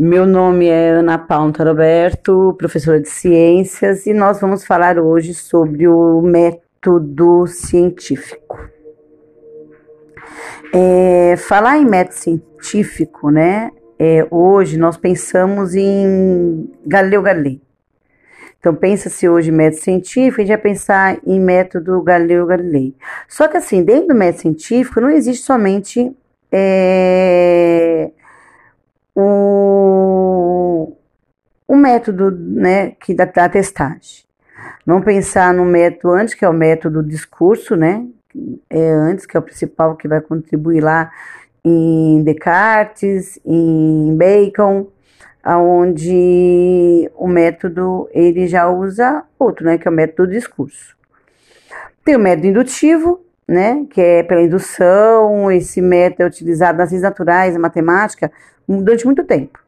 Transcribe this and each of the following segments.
Meu nome é Ana Paula Roberto, professora de ciências, e nós vamos falar hoje sobre o método científico. É, falar em método científico, né? É, hoje nós pensamos em Galileu Galilei. Então, pensa-se hoje método científico, a gente vai pensar em método Galileu Galilei. Só que, assim, dentro do método científico não existe somente é, o, o método né, que da, da testagem. Vamos pensar no método antes, que é o método discurso, né? É antes, que é o principal que vai contribuir lá em Descartes, em Bacon, aonde o método ele já usa outro, né, que é o método do discurso. Tem o método indutivo, né, que é pela indução, esse método é utilizado nas ciências naturais, na matemática, durante muito tempo.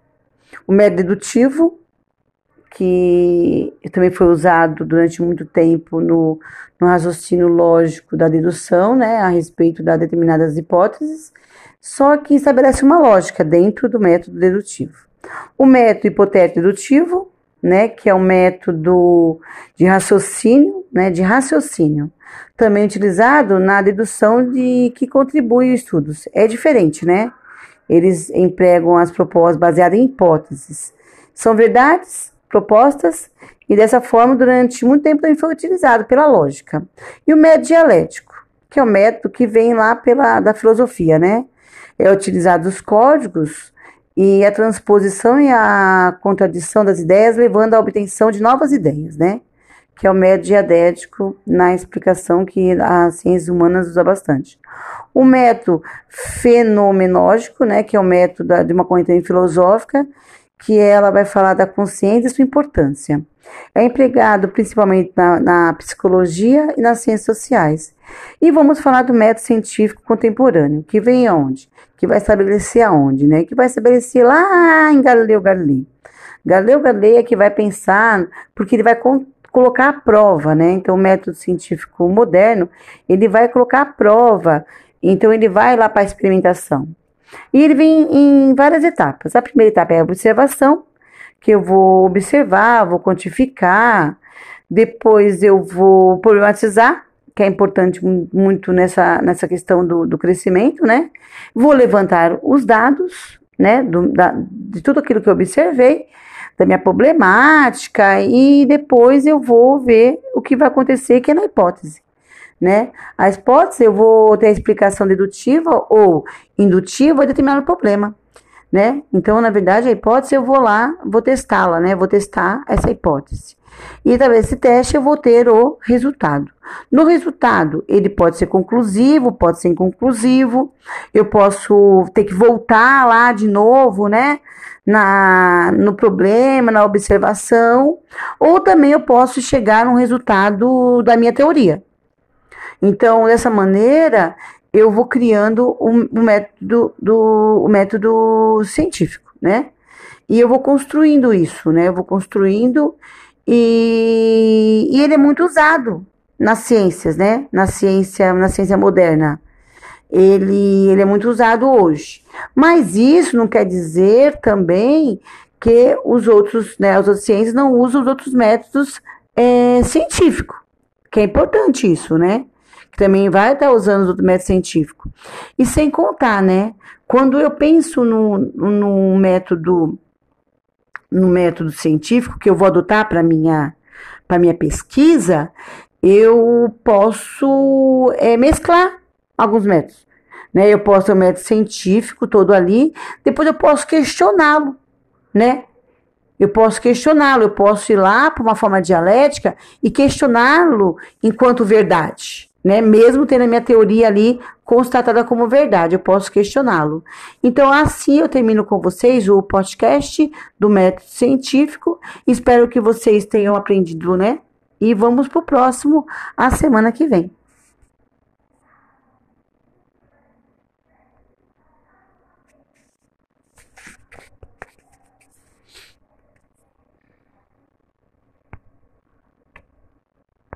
O método dedutivo, que também foi usado durante muito tempo no, no raciocínio lógico da dedução, né, a respeito de determinadas hipóteses, só que estabelece uma lógica dentro do método dedutivo. O método hipotético dedutivo, né, que é um método de raciocínio, né, de raciocínio, também utilizado na dedução de que contribui aos estudos. É diferente, né? Eles empregam as propostas baseadas em hipóteses. São verdades propostas e dessa forma durante muito tempo também foi utilizado pela lógica. E o método dialético, que é o método que vem lá pela da filosofia, né? É utilizado os códigos e a transposição e a contradição das ideias, levando à obtenção de novas ideias, né? Que é o método diadético na explicação que as ciências humanas usa bastante. O método fenomenológico, né? Que é o método de uma corrente filosófica, que ela vai falar da consciência e sua importância. É empregado principalmente na, na, psicologia e nas ciências sociais. E vamos falar do método científico contemporâneo, que vem aonde? Que vai estabelecer aonde, né? Que vai estabelecer lá em Galileu Galilei. Galileu Galilei é que vai pensar, porque ele vai colocar a prova, né? Então, o método científico moderno, ele vai colocar a prova. Então, ele vai lá para a experimentação. E ele vem em várias etapas. A primeira etapa é a observação, que eu vou observar, vou quantificar, depois eu vou problematizar, que é importante muito nessa, nessa questão do, do crescimento, né? Vou levantar os dados, né, do, da, de tudo aquilo que eu observei, da minha problemática, e depois eu vou ver o que vai acontecer, que é na hipótese. Né? A hipótese, eu vou ter a explicação dedutiva ou indutiva de determinado problema né? Então, na verdade, a hipótese eu vou lá, vou testá-la, né? Vou testar essa hipótese. E através desse teste eu vou ter o resultado. No resultado, ele pode ser conclusivo, pode ser inconclusivo. Eu posso ter que voltar lá de novo, né? Na, no problema, na observação, ou também eu posso chegar no resultado da minha teoria. Então, dessa maneira, eu vou criando o método do método científico, né? E eu vou construindo isso, né? Eu vou construindo e, e ele é muito usado nas ciências, né? Na ciência, na ciência moderna. Ele, ele é muito usado hoje. Mas isso não quer dizer também que os outros, né, as outras ciências não usam os outros métodos é, científicos, que é importante isso, né? Que também vai estar usando o método científico. E sem contar, né? Quando eu penso no, no método no método científico que eu vou adotar para minha para minha pesquisa, eu posso é, mesclar alguns métodos. Né? Eu posso ter o método científico todo ali, depois eu posso questioná-lo, né? Eu posso questioná-lo, eu posso ir lá para uma forma dialética e questioná-lo enquanto verdade né? Mesmo tendo a minha teoria ali constatada como verdade, eu posso questioná-lo. Então, assim eu termino com vocês o podcast do método científico. Espero que vocês tenham aprendido, né? E vamos para o próximo, a semana que vem.